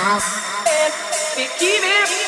In the city, throw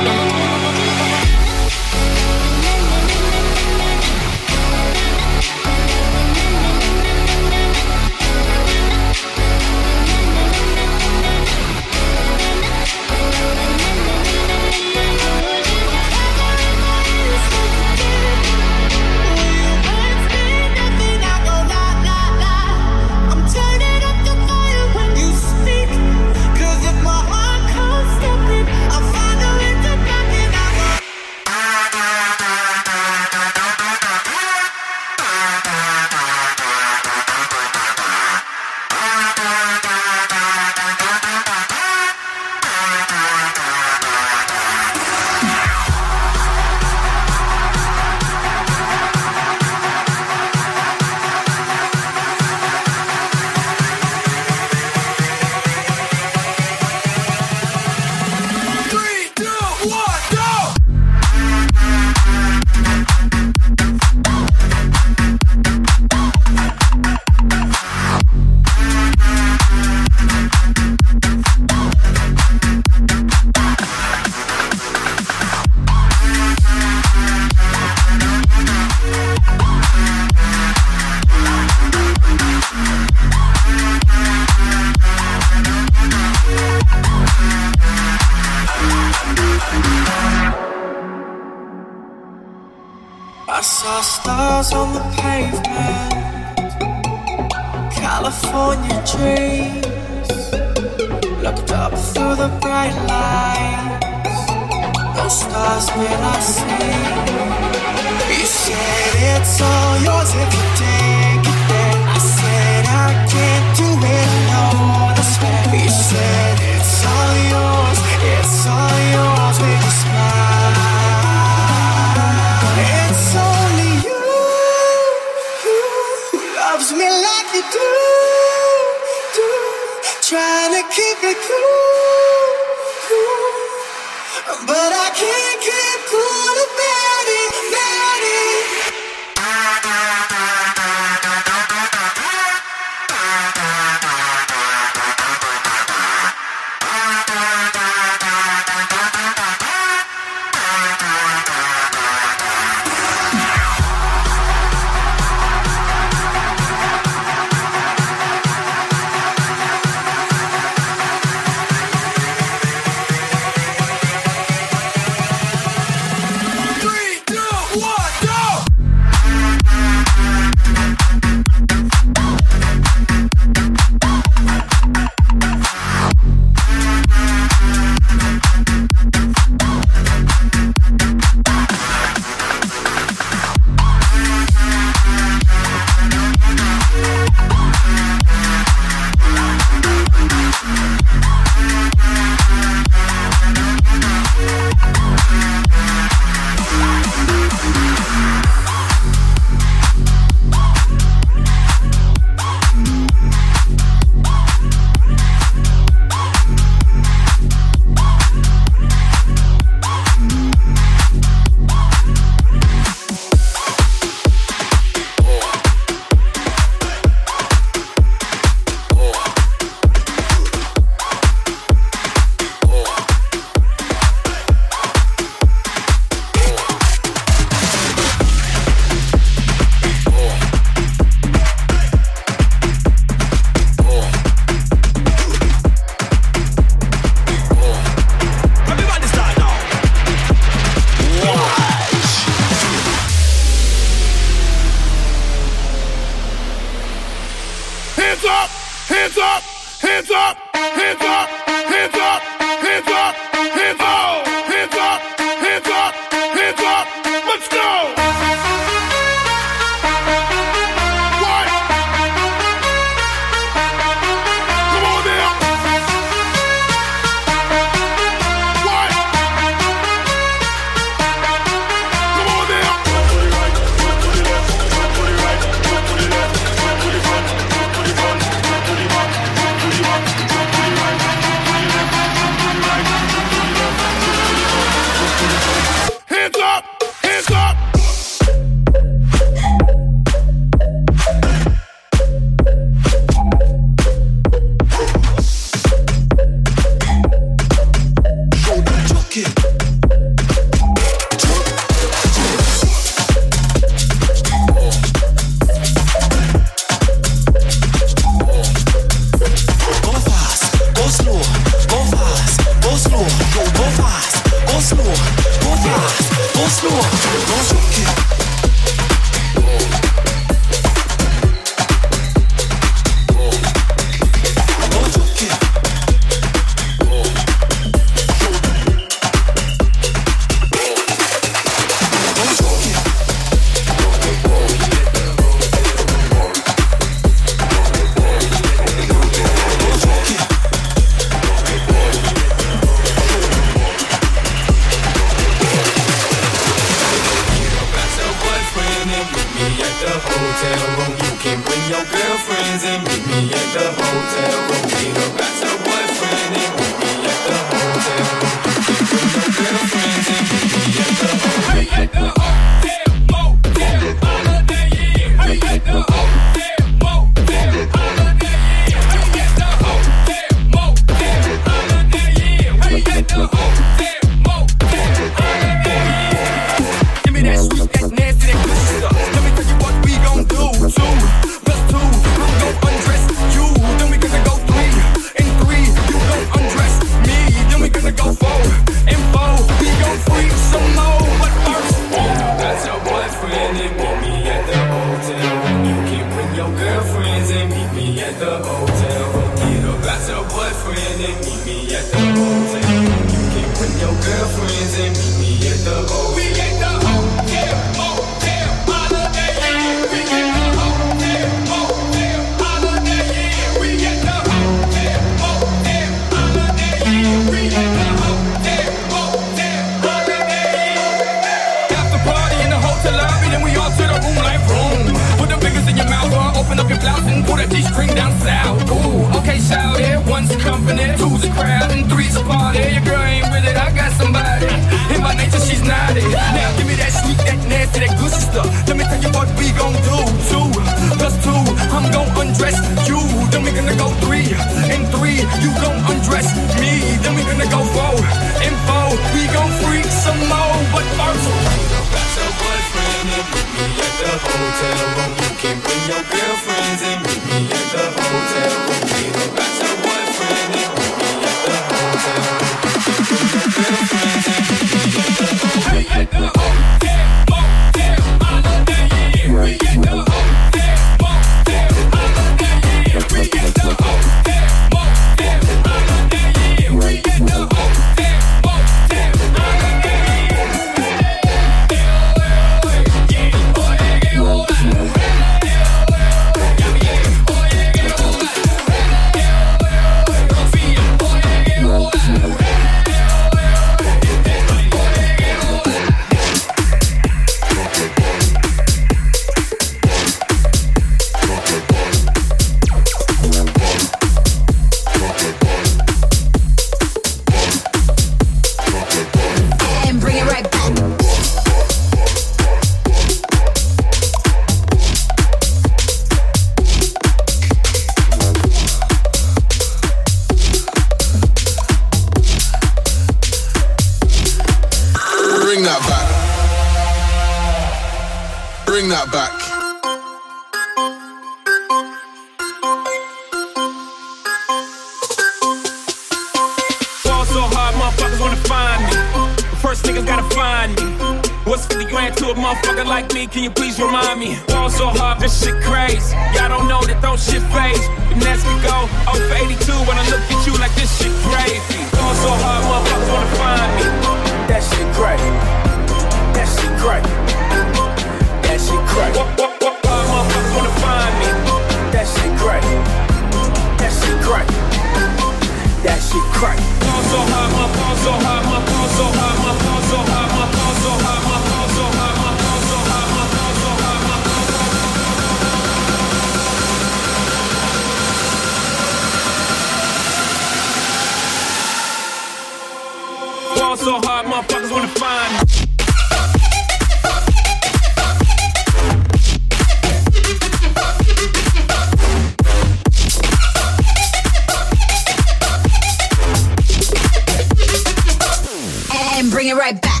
bring it right back.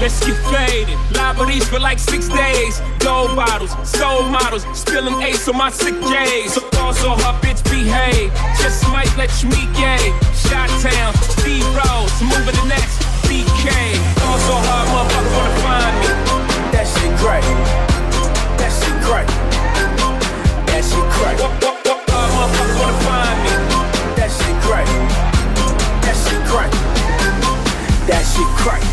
Let's get faded. Libraries for like six days. Gold bottles, soul models, spilling ace on my sick days. So also her bitch behave. Just might let you meet gay. Shot town, Steve Rose, moving the next. BK, going so hard, motherfuckers wanna find me. That shit great. That shit great. That shit great. What, what, what, hard, motherfuckers wanna find me. That shit great. That shit great. That shit great.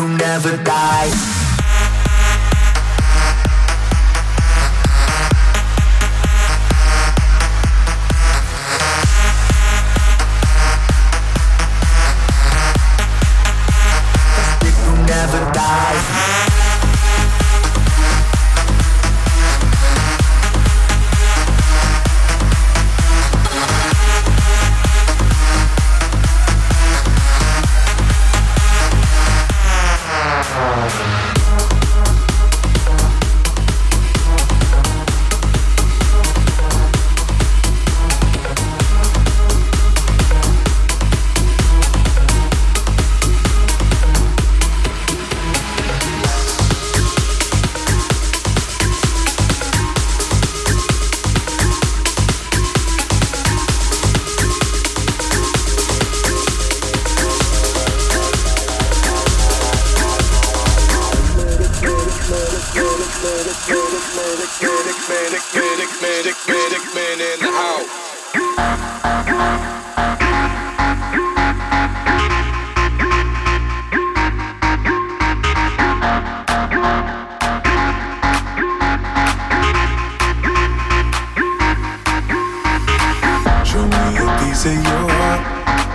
who never dies.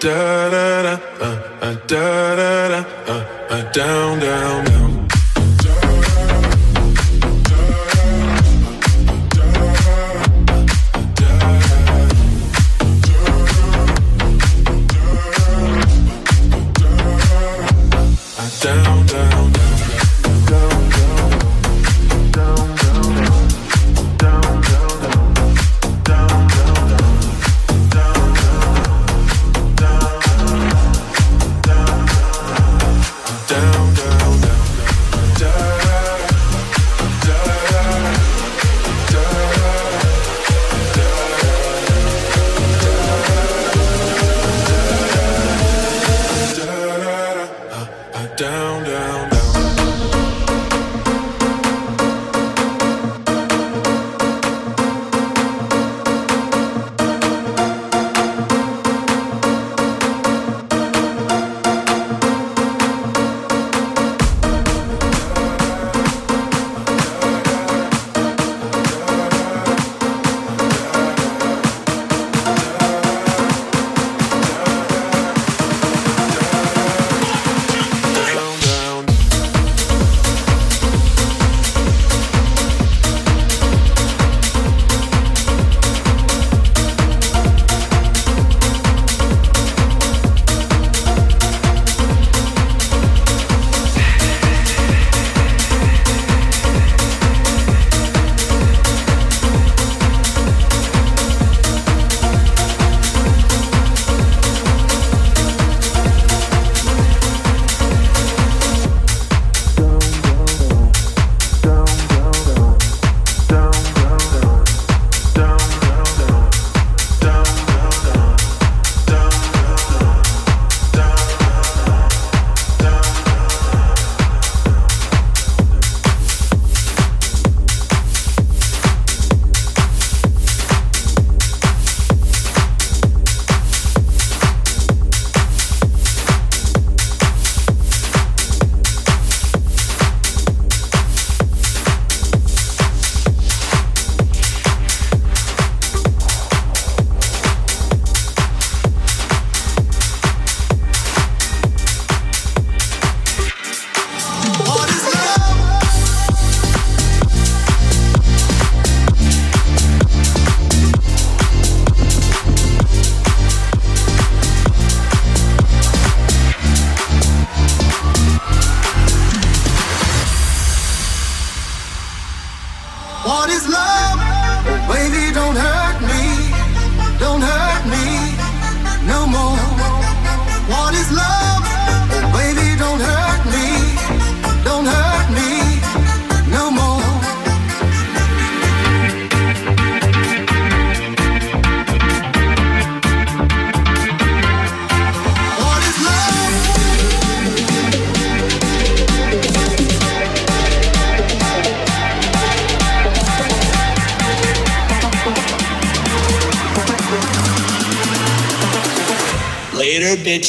Da da da, uh, uh, da da da, uh, uh, down, down, down.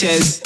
Later,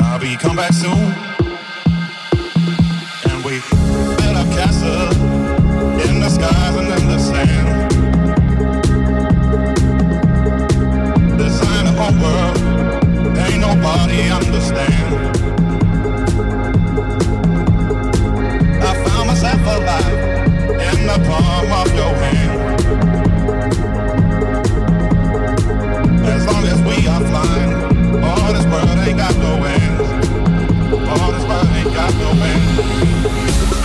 I'll be back soon. And we built a castle in the skies and in the sand. Design a whole world, ain't nobody understand. I found myself alive in the palm of your hand. As long as we are flying, all this world ain't got no end. All this world ain't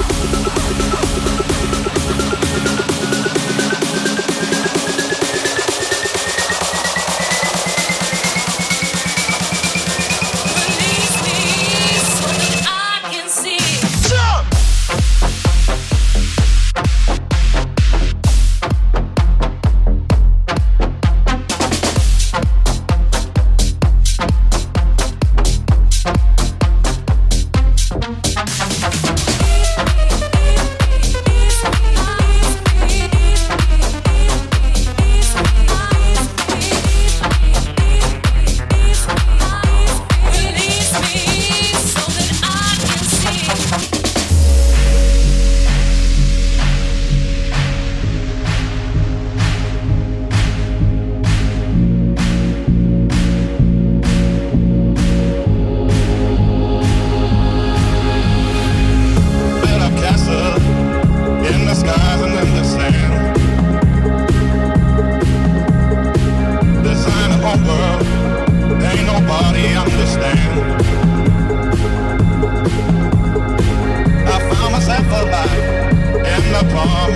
in